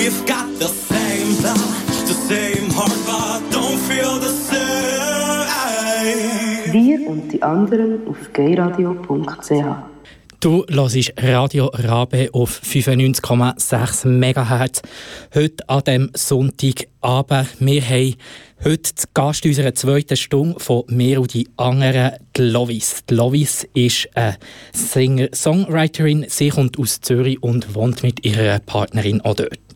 We've got the same blood, the same heart, but don't feel the same. Wir und die anderen auf gayradio.ch. Du hörst Radio Rabe auf 95,6 MHz. Heute an dem Sonntagabend. Wir haben heute zu Gast unserer zweiten Stunde von mir und die anderen die Lovis. Die Lovis ist eine Singer-Songwriterin. Sie kommt aus Zürich und wohnt mit ihrer Partnerin auch dort.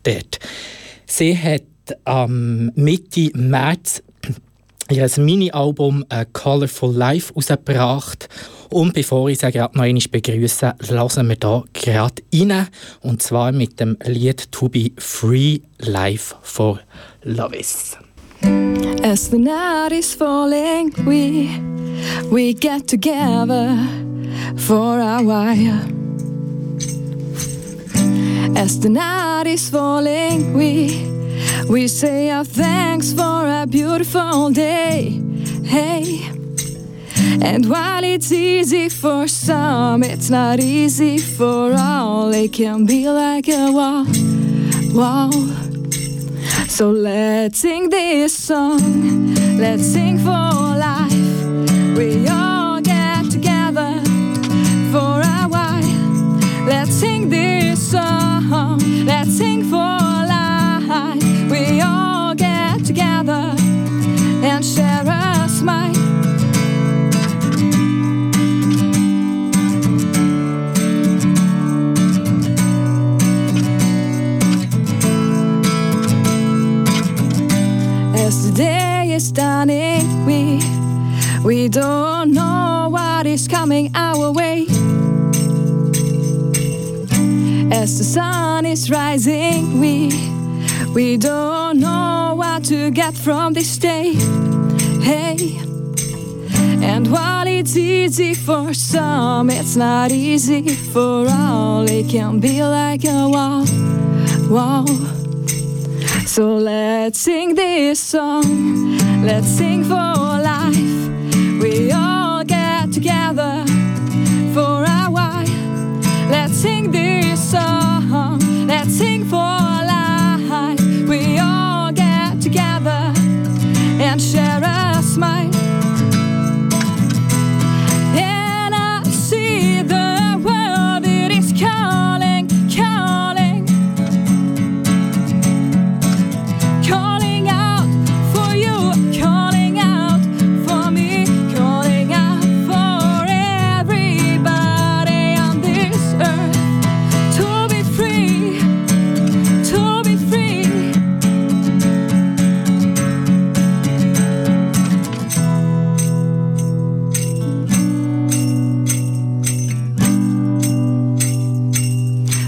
Sie hat am Mitte März ihr Mini-Album A Colorful Life herausgebracht. Und bevor ich sie gerade noch einmal begrüße, lassen wir hier gerade rein. Und zwar mit dem Lied To Be Free Life for Lovis. As the night is falling, we we get together for a while. As the night is falling, we we say our thanks for a beautiful day. Hey. And while it's easy for some, it's not easy for all. It can be like a wall, wall. So let's sing this song. Let's sing for Let's sing for life. We all get together and share a smile. As the day is dawning, we we don't know what is coming our As the sun is rising, we we don't know what to get from this day. Hey. And while it's easy for some, it's not easy for all. It can be like a wall, wall. So let's sing this song. Let's sing for song. Let's sing for life. We all get together and share a smile.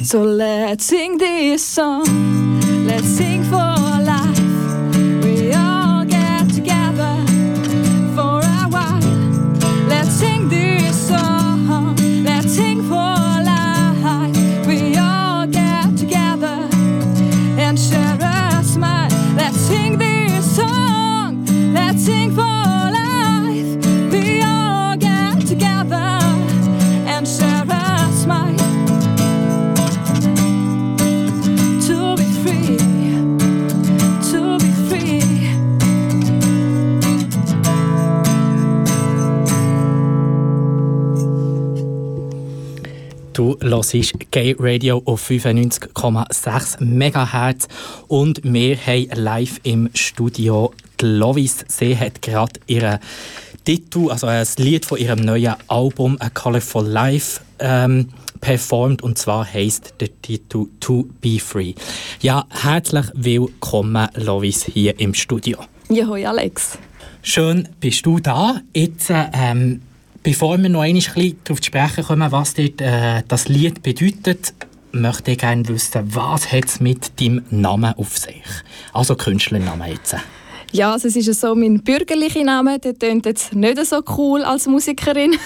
So let's sing this song. Let's sing for Du hörst Gay Radio auf 95,6 MHz und wir haben live im Studio die Lovis. Sie hat gerade ihren Titel, also ein Lied von ihrem neuen Album A Colorful Life ähm, performt und zwar heißt der Titel To Be Free. Ja, herzlich willkommen Lovis hier im Studio. Ja, hoi Alex. Schön, bist du da. Jetzt, ähm, bevor wir noch einmal darauf zu sprechen kommen, was dort, äh, das Lied bedeutet, möchte ich gerne wissen, was hat es mit deinem Namen auf sich? Also Künstlernamen jetzt. Ja, also es ist so mein bürgerlicher Name, der tönt jetzt nicht so cool als Musikerin.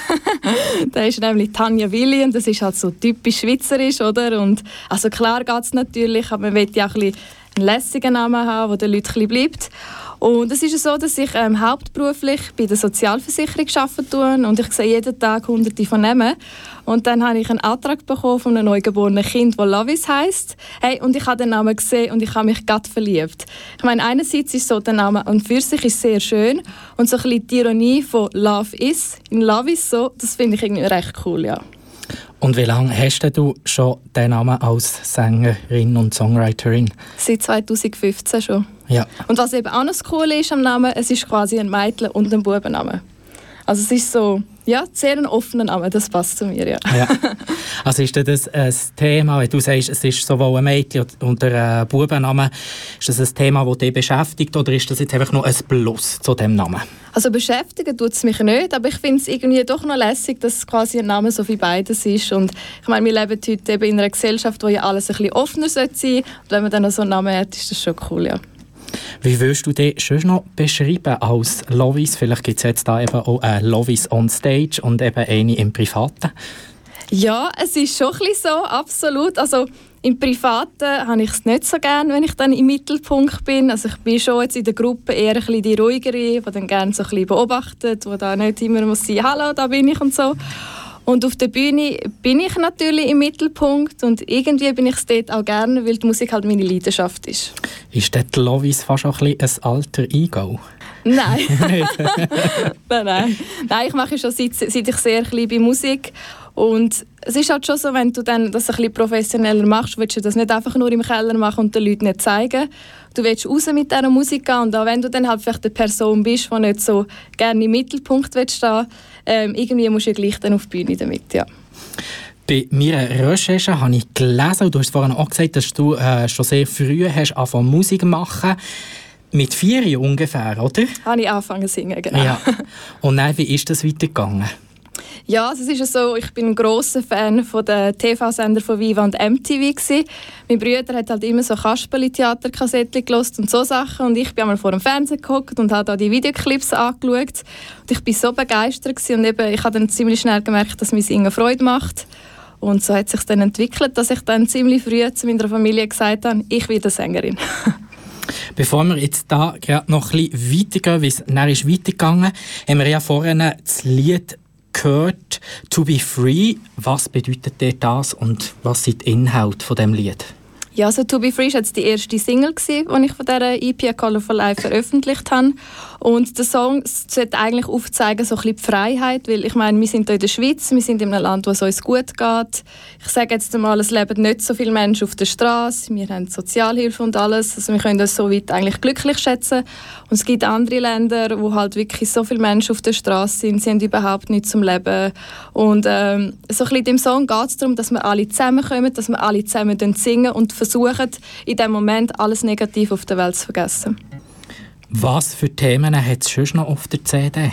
der ist nämlich Tanja Willi und das ist halt so typisch schweizerisch, oder? Und also klar geht es natürlich, aber man will ja auch ein einen lässigen Namen haben, der den Leuten ein bleibt. Und es ist so, dass ich ähm, hauptberuflich bei der Sozialversicherung arbeite und ich sehe jeden Tag hunderte von Namen. Und dann habe ich einen Antrag bekommen von einem neugeborenen Kind, das Lovis heißt. Hey, und ich habe den Namen gesehen und ich habe mich gerade verliebt. Ich meine, einerseits ist so der Name an für sich ist sehr schön und so ein bisschen die Ironie von Love is in Love is so, das finde ich irgendwie recht cool, ja. Und wie lange hast du schon den Namen als Sängerin und Songwriterin? Seit 2015 schon. Ja. Und was eben auch noch cool ist am Namen, es ist quasi ein Mädchen- und ein Bubenname. Also es ist so, ja, sehr ein offener Name, das passt zu mir, ja. ja. Also ist das ein Thema, wenn du sagst, es ist sowohl ein Mädchen und ein Bubenname, ist das ein Thema, das dich beschäftigt oder ist das jetzt einfach nur ein Plus zu dem Namen? Also beschäftigen tut es mich nicht, aber ich finde es irgendwie doch noch lässig, dass quasi ein Name so wie beides ist und ich meine, wir leben heute eben in einer Gesellschaft, wo ja alles ein bisschen offener sein sollte und wenn man dann noch so einen Namen hat, ist das schon cool, ja. Wie würdest du dich schon noch beschreiben als Lovis? Vielleicht gibt es jetzt da eben auch eine Lovis on Stage und eben eine im Privaten. Ja, es ist schon ein bisschen so, absolut. Also im Privaten habe ich es nicht so gerne, wenn ich dann im Mittelpunkt bin. Also ich bin schon jetzt in der Gruppe eher ein bisschen die ruhigere, die dann gerne so ein bisschen beobachtet, die da nicht immer muss sagen, hallo, da bin ich und so. Und auf der Bühne bin ich natürlich im Mittelpunkt und irgendwie bin ich es dort auch gerne, weil die Musik halt meine Leidenschaft ist. Ist dort Lovis fast auch ein, ein alter Ego? Nein. nein, nein. Nein, ich mache schon seit, seit ich sehr klein bin Musik und es ist halt schon so, wenn du dann das ein bisschen professioneller machst, willst du das nicht einfach nur im Keller machen und den Leuten nicht zeigen. Du willst raus mit dieser Musik gehen und auch wenn du dann halt vielleicht eine Person bist, die nicht so gerne im Mittelpunkt stehen ähm, irgendwie musst du ja gleich dann auf die Bühne damit, ja. Bei meiner Recherche habe ich gelesen, und du hast vorhin auch gesagt, dass du äh, schon sehr früh hast angefangen Musik machen mit vier ungefähr, oder? Habe ich angefangen zu singen, genau. Ja. Und dann, wie ist das weitergegangen? Ja, es ist so, ich bin ein großer Fan von den TV-Sender von Viva und MTV gewesen. Mein Bruder hat halt immer so Kasperli-Theaterkassetten gelost und so Sachen und ich bin einmal vor dem Fernseher geguckt und habe da die Videoclips angeschaut und ich bin so begeistert gewesen. und eben, ich habe dann ziemlich schnell gemerkt, dass mir Singen Freude macht und so hat sich dann entwickelt, dass ich dann ziemlich früh zu meiner Familie gesagt habe, ich werde Sängerin. Bevor wir jetzt da noch ein bisschen weitergehen, wie es dann ist weitergegangen, haben wir ja vorhin das Lied gehört, «To be free». Was bedeutet dir das und was sind die Inhalte von dem Lied? Ja, also «To be free» war die erste Single, die ich von dieser EP «Colorful Life» veröffentlicht habe. Und der Song sollte eigentlich aufzeigen, so ein bisschen die Freiheit, weil ich meine, wir sind hier in der Schweiz, wir sind in einem Land, wo es uns gut geht. Ich sage jetzt einmal, es leben nicht so viele Menschen auf der Straße, wir haben Sozialhilfe und alles, also wir können uns so weit eigentlich glücklich schätzen. Und es gibt andere Länder, wo halt wirklich so viele Menschen auf der Straße sind, sie haben überhaupt nichts zum Leben. Und ähm, so ein bisschen in dem Song geht es darum, dass wir alle zusammenkommen, dass wir alle zusammen singen und versuchen, in dem Moment alles Negative auf der Welt zu vergessen. Was für Themen hat es schon noch auf der CD?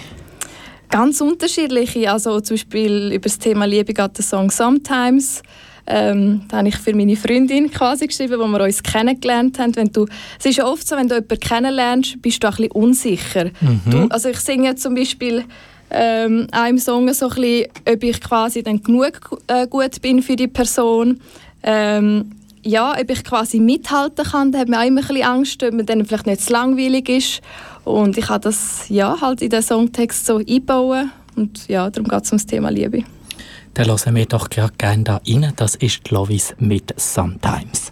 Ganz unterschiedliche. Also zum Beispiel über das Thema Liebe geht der Song «Sometimes». Ähm, da habe ich für meine Freundin quasi geschrieben, wo wir uns kennengelernt haben. Wenn du, es ist ja oft so, wenn du jemanden kennenlernst, bist du ein bisschen unsicher. Mhm. Du, also ich singe zum Beispiel ähm, einem Song so ein bisschen, ob ich quasi dann genug äh, gut bin für die Person. Ähm, ja, ob ich quasi mithalten kann, da hat mir auch immer ein bisschen Angst, ob mir dann vielleicht nicht zu langweilig ist. Und ich habe das ja, halt in den Songtext so einbauen und ja, darum geht es um das Thema Liebe. Dann hören wir doch gerne da rein. Das ist Lovis mit «Sometimes».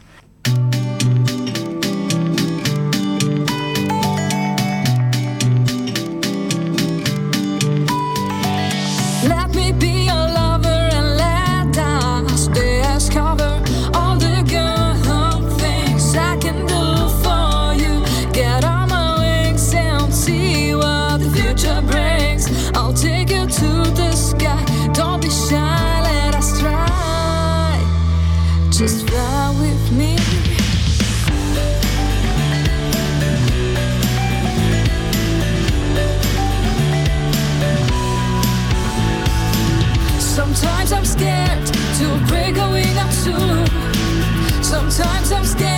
Just fly with me. Sometimes I'm scared to break a wing up soon. Sometimes I'm scared.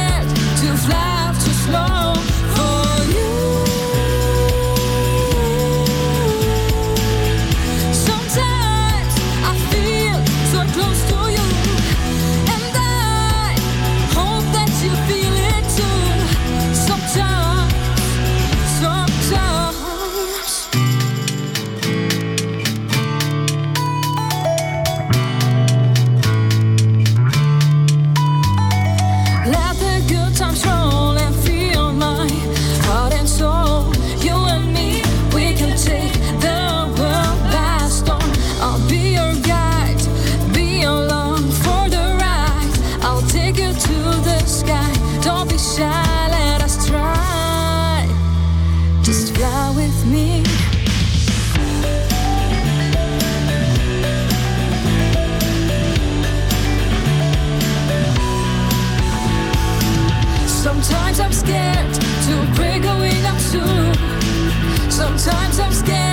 Sometimes I'm scared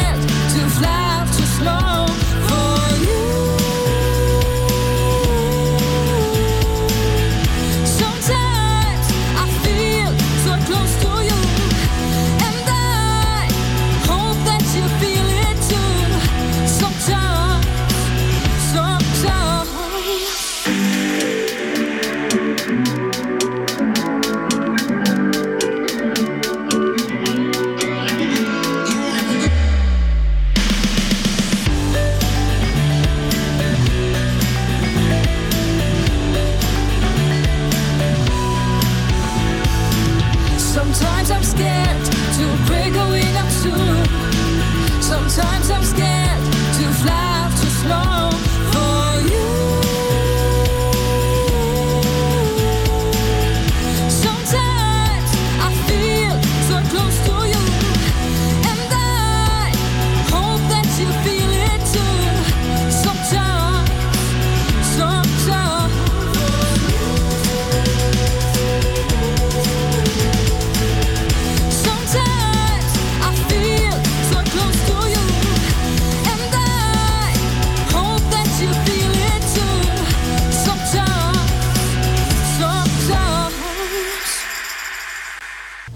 Sometimes I'm scared to break a wing or two. Sometimes I'm scared to fly too slow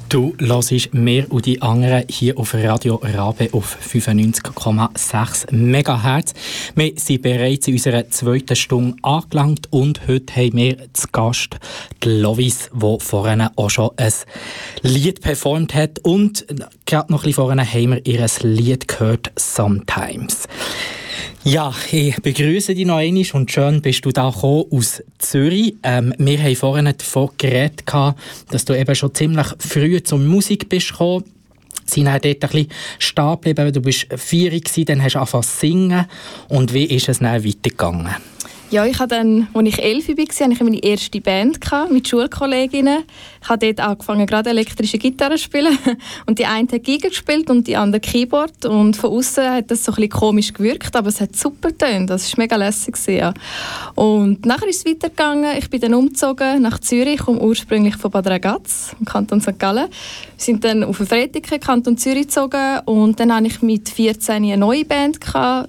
Du hörst mehr und die anderen hier auf Radio Rabe auf 95,6 MHz. Wir sind bereits in unserer zweiten Stunde angelangt und heute haben wir zu Gast die Lovis, die vorhin auch schon ein Lied performt hat und gerade noch ein bisschen vorhin haben wir ihr Lied gehört «Sometimes». Ja, ich begrüße dich noch einmal und schön bist du da aus Zürich. Ähm, wir haben vorhin davon geredet, dass du eben schon ziemlich früh zur Musik bist gekommen. Sie haben dort ein bisschen stehen geblieben. Du bist vier dann hast du angefangen zu singen. Und wie ist es dann weitergegangen? Ja, ich hatte dann, als ich elf war, hatte ich meine erste Band mit Schulkolleginnen. Ich habe dort angefangen, gerade elektrische Gitarre zu spielen. Und die eine hat Geige gespielt und die andere Keyboard. Und von außen hat das so ein bisschen komisch gewirkt, aber es hat super getönt. Das war mega lässig. Ja. Und nachher ist es weitergegangen. Ich bin dann umgezogen nach Zürich, ich komme ursprünglich von Bad Ragaz, im Kanton St. Gallen. Wir sind dann auf den Freitag, Kanton Zürich gezogen. Und dann hatte ich mit 14 eine neue Band.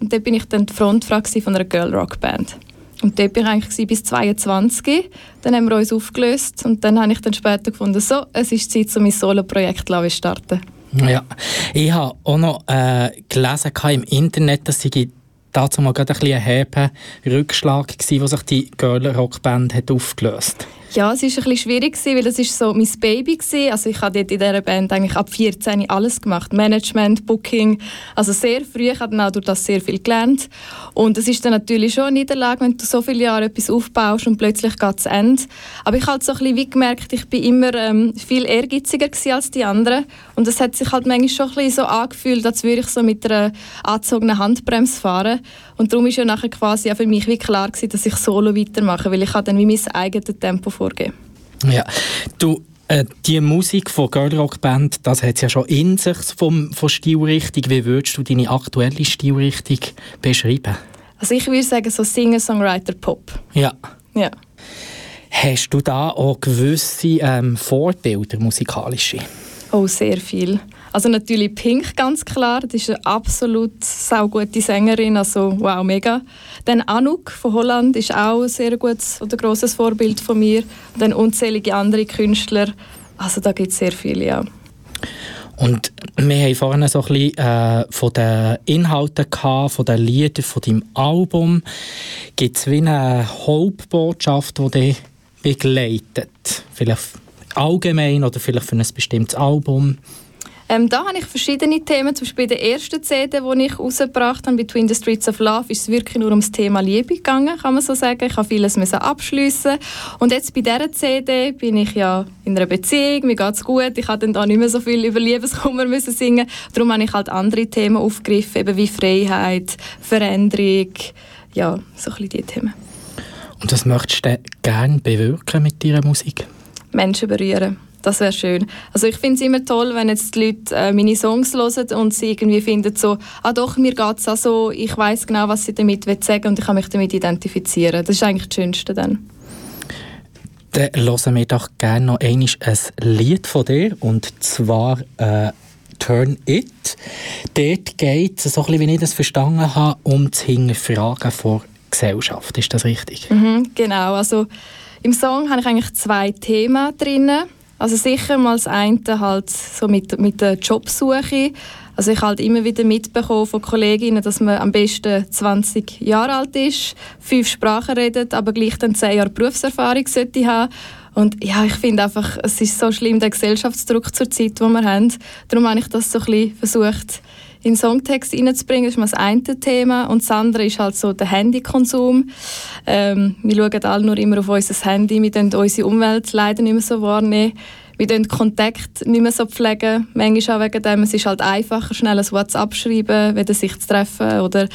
Und dort bin ich dann die Frontfrau einer Girl-Rock-Band. Und dort war ich eigentlich bis 22. Dann haben wir uns aufgelöst und dann habe ich dann später gefunden, so, es ist Zeit, um mein Solo-Projekt zu starten. Ja, ich habe auch noch äh, gelesen im Internet, dass sie dazu mal ein bisschen ein Rückschlag war, wo sich die Girl-Rock-Band hat aufgelöst ja, es war ein bisschen schwierig, weil das ist so mein Baby war. Also ich habe dort in dieser Band eigentlich ab 14 alles gemacht. Management, Booking, also sehr früh. Ich habe dann auch durch das sehr viel gelernt. Und es ist dann natürlich schon eine Niederlage, wenn du so viele Jahre etwas aufbaust und plötzlich geht es Ende. Aber ich habe halt so ein bisschen wie gemerkt, ich bin immer ähm, viel ehrgeiziger als die anderen. Und es hat sich halt manchmal schon ein bisschen so angefühlt, als würde ich so mit einer angezogenen Handbremse fahren. Und darum war ja nachher quasi auch für mich wie klar gewesen, dass ich solo weitermache, weil ich dann wie mein eigenes Tempo vorgeben. Ja, du, äh, die Musik von Girl Rock Band, das hat es ja schon in sich vom, von Stilrichtung. Wie würdest du deine aktuelle Stilrichtung beschreiben? Also ich würde sagen so Singer-Songwriter-Pop. Ja. Ja. Hast du da auch gewisse ähm, Vorbilder musikalische? Oh, sehr viel. Also natürlich Pink, ganz klar. Das ist eine absolut saugute Sängerin, also wow, mega. Dann Anouk von Holland ist auch ein sehr gutes oder grosses Vorbild von mir. Und dann unzählige andere Künstler. Also da gibt es sehr viele, ja. Und wir haben vorhin so ein bisschen äh, von den Inhalten gehabt, von den Liedern, von deinem Album. Gibt es wie eine Hauptbotschaft, die dich begleitet? Vielleicht allgemein oder vielleicht für ein bestimmtes Album? Ähm, da habe ich verschiedene Themen. Zum Beispiel bei der ersten CD, die ich rausgebracht habe, «Between the Streets of Love», ist es wirklich nur ums Thema Liebe gegangen, kann man so sagen. Ich habe vieles abschliessen. Und jetzt bei dieser CD bin ich ja in einer Beziehung, mir geht es gut. Ich habe dann da nicht mehr so viel über Liebeskummer müssen singen. Darum habe ich halt andere Themen aufgegriffen, eben wie Freiheit, Veränderung, ja, so ein bisschen diese Themen. Und was möchtest du gerne bewirken mit deiner Musik? Menschen berühren. Das wäre schön. Also ich finde es immer toll, wenn jetzt die Leute äh, meine Songs hören und sie irgendwie finden so, ah doch, mir geht es auch so, ich weiß genau, was sie damit sagen und ich kann mich damit identifizieren. Das ist eigentlich das Schönste dann. Dann hören wir doch gerne noch einmal ein Lied von dir und zwar äh, Turn It. Dort geht es, so ein bisschen, wie ich das verstanden habe, um das Hinterfragen vor Gesellschaft. Ist das richtig? Mhm, genau. Also im Song habe ich eigentlich zwei Themen drin. Also sicher mal das eine halt so mit, mit der Jobsuche. Also ich halt immer wieder mitbekommen von Kolleginnen, dass man am besten 20 Jahre alt ist, fünf Sprachen redet, aber gleich dann zehn Jahre Berufserfahrung sollte haben. Und ja, ich finde einfach, es ist so schlimm, der Gesellschaftsdruck zur Zeit, den wir haben. Darum habe ich das so ein bisschen versucht, in den Songtext reinzubringen. Ist mal das eine Thema. Und das andere ist halt so der Handykonsum. Ähm, wir schauen alle nur immer auf unser Handy. Wir können unsere Umwelt leider nicht mehr so wahrnehmen. Wir pflegen Kontakt nicht mehr so. Pflegen. Manchmal auch wegen dem. Es ist halt einfacher, schnell ein WhatsApp schreiben, weder sich zu treffen. Oder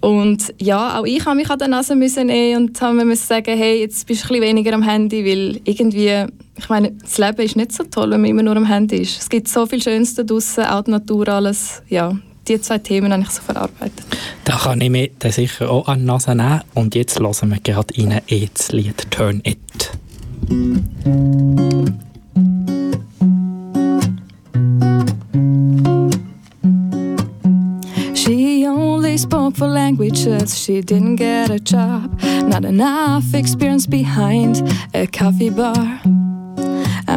und ja, auch ich habe mich an der Nase nehmen und haben müssen sagen, hey, jetzt bist du ein bisschen weniger am Handy, weil irgendwie, ich meine, das Leben ist nicht so toll, wenn man immer nur am Handy ist. Es gibt so viel Schönes da draussen, auch die Natur, alles. Ja, die zwei Themen habe ich so verarbeitet. Da kann ich mir dann sicher auch an die Nase nehmen. Und jetzt hören wir gerade rein ins Lied «Turn It». She only spoke four languages, she didn't get a job. Not enough experience behind a coffee bar.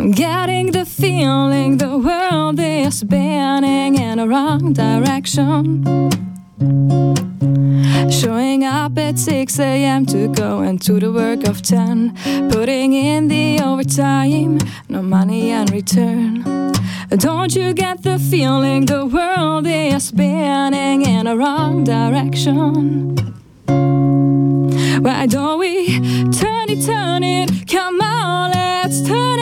I'm getting the feeling the world is spinning in a wrong direction. Showing up at 6 a.m. to go into the work of 10. Putting in the overtime, no money in return. Don't you get the feeling the world is spinning in a wrong direction? Why don't we turn it, turn it? Come on, let's turn it,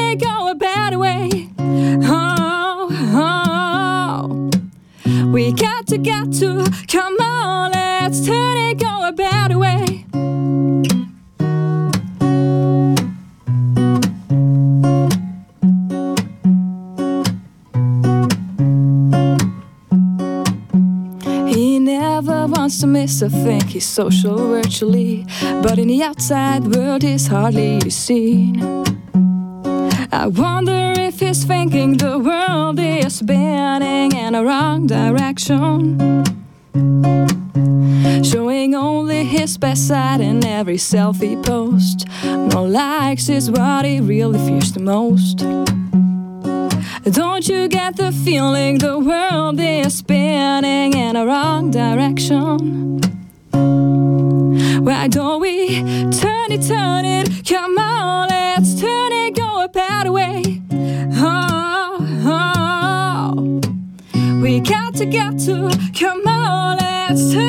to, got to, come on, let's turn it, go a better way. He never wants to miss a thing. He's social virtually, but in the outside world, he's hardly seen. I wonder if he's thinking the world spinning in a wrong direction. Showing only his best side in every selfie post. No likes is what he really fears the most. Don't you get the feeling the world is spinning in a wrong direction? Why don't we turn it, turn it? Come on, to, got to, come on, let's turn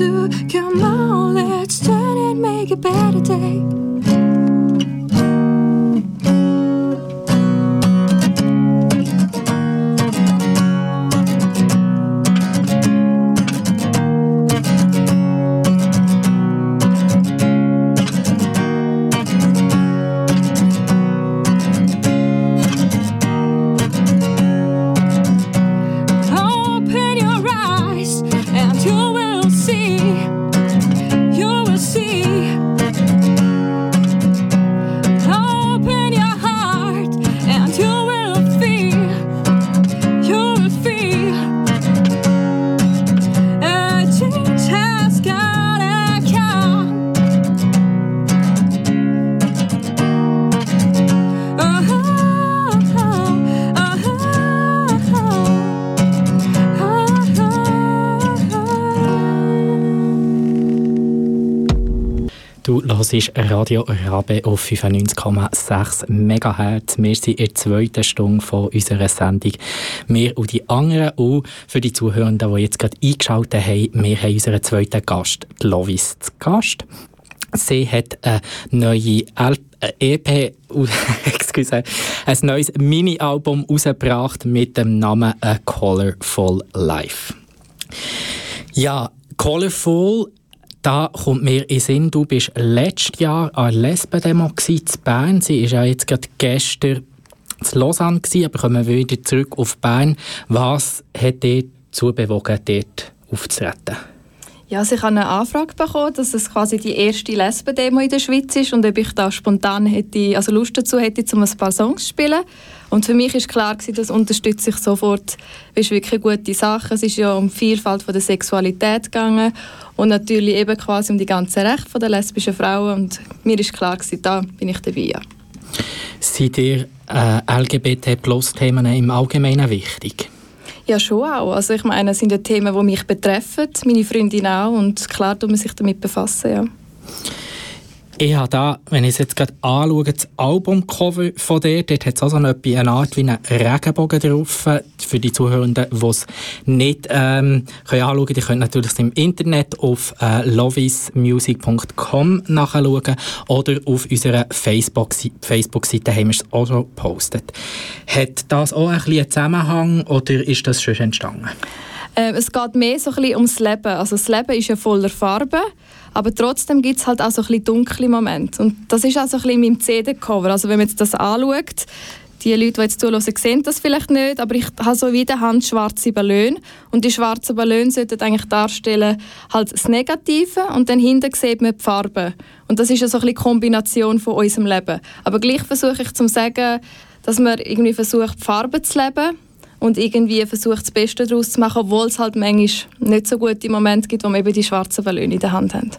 to, got to, come on, Das ist Radio Rabe auf 95,6 MHz. Wir sind in der zweiten Stunde von unserer Sendung. Wir und die anderen und für die Zuhörenden, die jetzt gerade eingeschaltet haben, wir haben unseren zweiten Gast, die Lovis, zu Gast. Sie hat eine neue EP, äh, excuse, ein neues Mini-Album rausgebracht mit dem Namen A Colorful Life. Ja, Colorful da kommt mir in Sinn, du bist letztes Jahr an der Lesben-Demo in Bern. Sie war ja jetzt gerade gestern in Lausanne, gewesen, aber kommen wir wieder zurück auf Bern. Was hat dich dazu bewogen, dort aufzutreten? Ja, also ich habe eine Anfrage bekommen, dass es quasi die erste Lesben-Demo in der Schweiz ist und ob ich da spontan hätte, also Lust dazu hätte, um ein paar Songs zu spielen. Und für mich ist klar gewesen, das unterstütze ich sofort. Das ist wirklich eine gute Sache. Es ist ja um die Vielfalt von der Sexualität gegangen und natürlich eben quasi um die ganzen Rechte der lesbischen Frauen. Und mir ist klar gewesen, da bin ich dabei. Ja. Sind dir äh, LGBT-Plus-Themen im Allgemeinen wichtig? Ja, schon auch. Also ich meine, es sind ja Themen, die mich betreffen, meine Freundin auch und klar tut man sich damit befassen, ja. Ich habe da, wenn ich es jetzt gerade anschaue, das Albumcover von dir, dort hat es also eine, eine Art wie einen Regenbogen drauf. Für die Zuhörenden, die es nicht ähm, können anschauen können, die können natürlich im Internet auf äh, lovismusic.com nachschauen oder auf unserer Facebook-Seite Facebook haben wir es auch schon gepostet. Hat das auch ein bisschen einen Zusammenhang oder ist das schon entstanden? Ähm, es geht mehr so ein bisschen ums Leben. Also das Leben ist ja voller Farben, aber trotzdem gibt es halt auch so ein bisschen dunkle Momente. Und das ist auch so ein bisschen in meinem CD-Cover. Also wenn man jetzt das anschaut, die Leute, die jetzt zuhören, sehen das vielleicht nicht, aber ich habe so wie der Hand schwarze Ballone und die schwarzen Ballone sollten eigentlich darstellen halt das Negative und dann hinten sieht man die Farbe. Und das ist ja so ein bisschen Kombination von unserem Leben. Aber gleich versuche ich zu sagen, dass man irgendwie versucht, Farbe zu leben und irgendwie versucht, das Beste daraus zu machen, obwohl es halt manchmal nicht so gute Momente gibt, wo man eben die schwarzen Ballone in der Hand haben.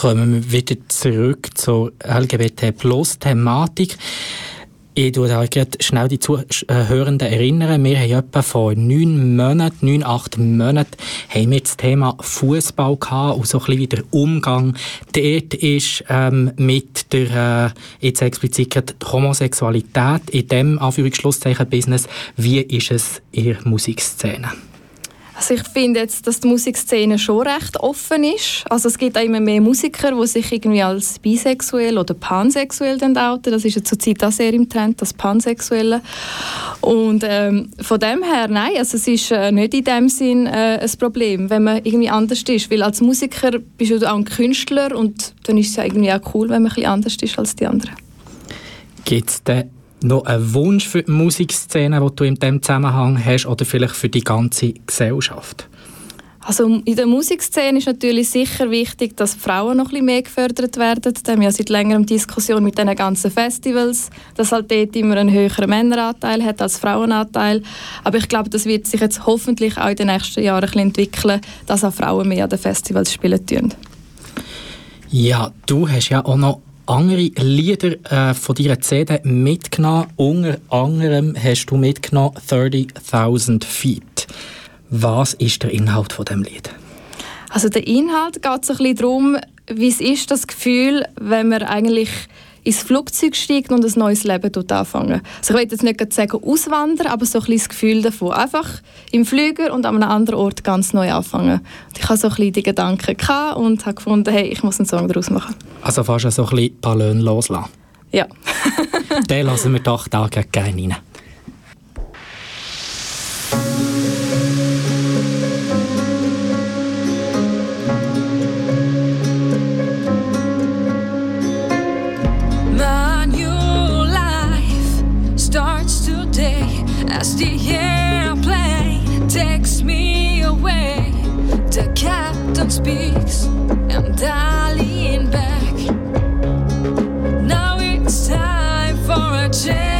Kommen wir wieder zurück zur LGBT-Plus-Thematik. Ich tue da schnell die Zuhörenden erinnern. Wir haben etwa vor neun Monaten, neun, acht Monaten, haben wir das Thema Fußball gehabt und so ein bisschen wie der Umgang dort ist ähm, mit der, äh, jetzt explizit Homosexualität in dem Anführungsschlusszeichen Business. Wie ist es in der Musikszene? Also ich finde jetzt, dass die Musikszene schon recht offen ist. Also es gibt auch immer mehr Musiker, die sich irgendwie als bisexuell oder pansexuell outen. Das ist ja zurzeit auch sehr im Trend, das Pansexuelle. Und ähm, von dem her, nein, also es ist äh, nicht in dem Sinn äh, ein Problem, wenn man irgendwie anders ist. Weil als Musiker bist du auch ein Künstler und dann ist es ja irgendwie auch cool, wenn man ein bisschen anders ist als die anderen. Gibt es noch einen Wunsch für die Musikszene, den du in diesem Zusammenhang hast oder vielleicht für die ganze Gesellschaft? Also in der Musikszene ist natürlich sicher wichtig, dass Frauen noch ein bisschen mehr gefördert werden. Da haben wir ja seit längerem Diskussion mit den ganzen Festivals, dass halt dort immer einen höheren Männeranteil hat als Frauenanteil. Aber ich glaube, das wird sich jetzt hoffentlich auch in den nächsten Jahren ein bisschen entwickeln, dass auch Frauen mehr an den Festivals spielen tun. Ja, du hast ja auch noch andere Lieder äh, von deiner CD mitgenommen. Unter anderem hast du mitgenommen 30.000 Feet. Was ist der Inhalt von dem Lied? Also der Inhalt geht so ein bisschen darum, wie es ist, das Gefühl, wenn man eigentlich ins Flugzeug steigt und ein neues Leben anfangen. Also ich will jetzt nicht sagen auswandern, aber so ein bisschen das Gefühl davon. Einfach im Flüger und an einem anderen Ort ganz neu anfangen. Und ich hatte so ein bisschen die Gedanken und habe gefunden, hey, ich muss einen Song daraus machen. Also fast so ein bisschen Ballon loslassen? Ja. Den lassen wir doch da gerne rein. Takes me away. The captain speaks, and I lean back. Now it's time for a change.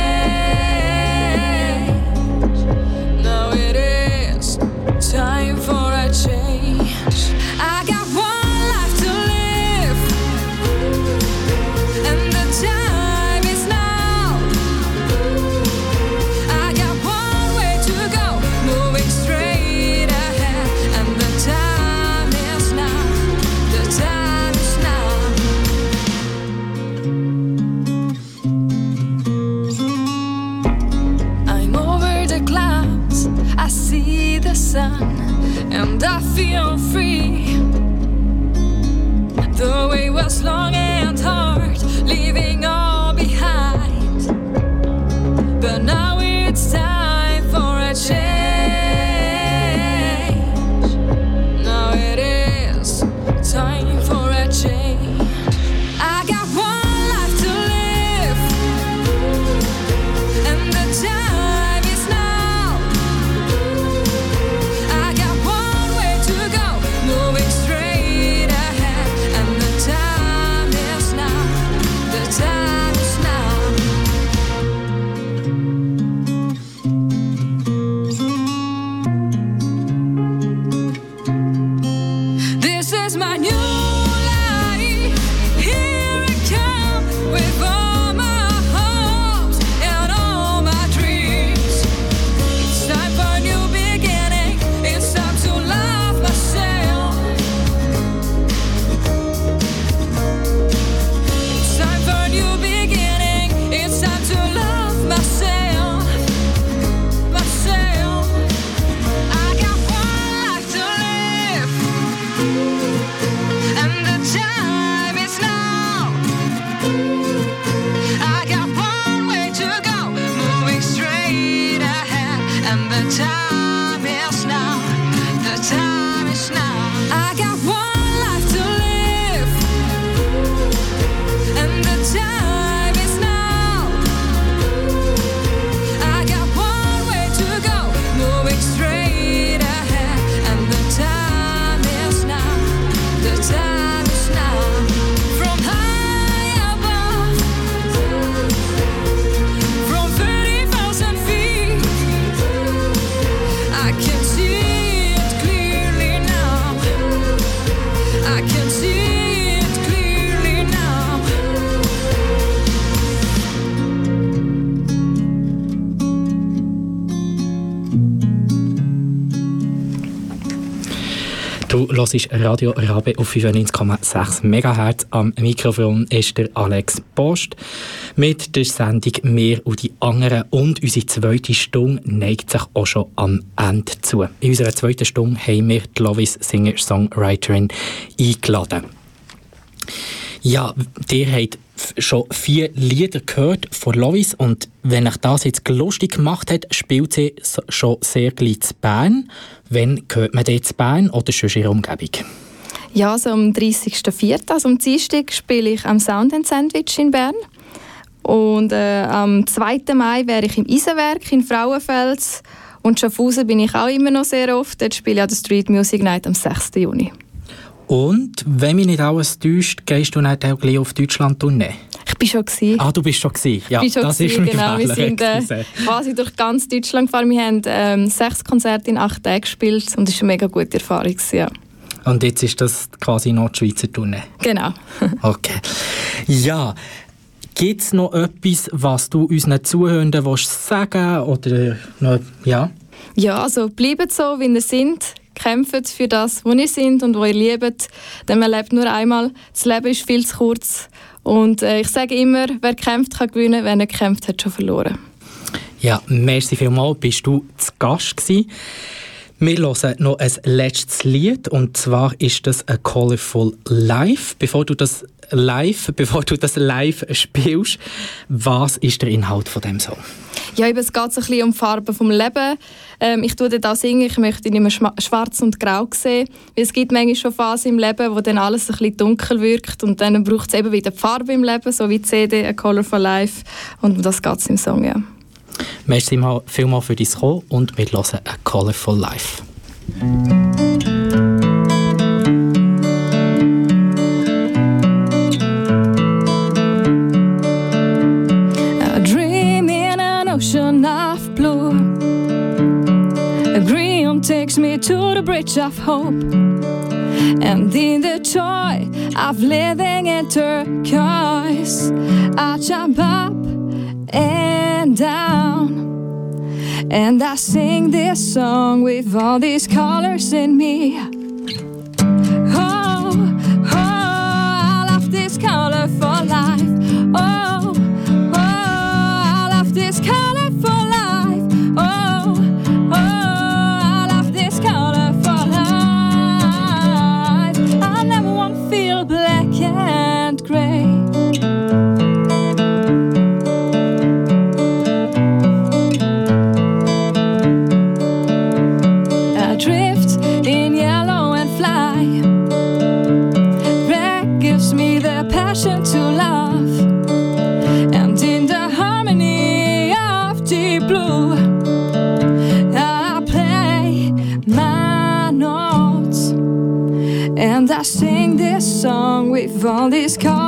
Hörst Radio Rabe auf 95,6 MHz. Am Mikrofon ist der Alex Post mit der Sendung «Mehr und die anderen». Und unsere zweite Stunde neigt sich auch schon am Ende zu. In unserer zweiten Stunde haben wir die Lovis Singer-Songwriterin eingeladen. Ja, der hat schon vier Lieder gehört von Lovis und wenn euch das jetzt lustig gemacht hat, spielt sie schon sehr gleich zu Bern. Wann hört man dort zu Bern oder schon in ihrer Umgebung? Ja, also am 30.04., also am Dienstag, spiele ich am Sound Sandwich in Bern. Und äh, am 2. Mai wäre ich im Eisenwerk in Frauenfels. Und Schaffhausen bin ich auch immer noch sehr oft. Dort spiele ich an der Street Music Night am 6. Juni. Und wenn mich nicht alles täuscht, gehst du dann auch gleich auf Deutschland Tournee? Ich bin schon gewesen. Ah, du bist schon gewesen. Ja, schon das gewesen, ist genau. Wir sind äh, quasi durch ganz Deutschland gefahren. Wir haben ähm, sechs Konzerte in acht Tagen gespielt und es war eine mega gute Erfahrung. Gewesen, ja. Und jetzt ist das quasi Nordschweizer Tournee? Genau. okay. Ja, Gibt es noch etwas, was du unseren Zuhörenden willst sagen oder noch, ja? Ja, also bleibt so, wie ihr seid kämpft für das, wo ihr seid und wo ihr liebt. Denn man lebt nur einmal. Das Leben ist viel zu kurz. Und äh, ich sage immer, wer kämpft, kann gewinnen. Wer nicht kämpft, hat schon verloren. Ja, merci vielmals. Bist du zu Gast gewesen. Wir hören noch ein letztes Lied und zwar ist das «A Colorful Life». Bevor du das live, bevor du das live spielst, was ist der Inhalt von dem Song? Ja, eben, es geht so ein bisschen um die Farben vom Leben. Ähm, ich tue auch singen, ich möchte nicht mehr schwarz und grau sehen. Weil es gibt manchmal schon Phasen im Leben, wo dann alles ein bisschen dunkel wirkt und dann braucht es eben wieder die Farbe im Leben, so wie die CD «A Colorful Life» und um das geht es im Song, ja. Merci mal, vielmals für dein Kommen und wir hören «A Colorful Life». To the bridge of hope. And in the joy of living in turquoise, I jump up and down. And I sing this song with all these colors in me. all this car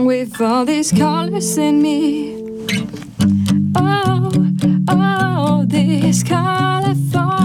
song with all these colors in me. Oh, oh, this colorful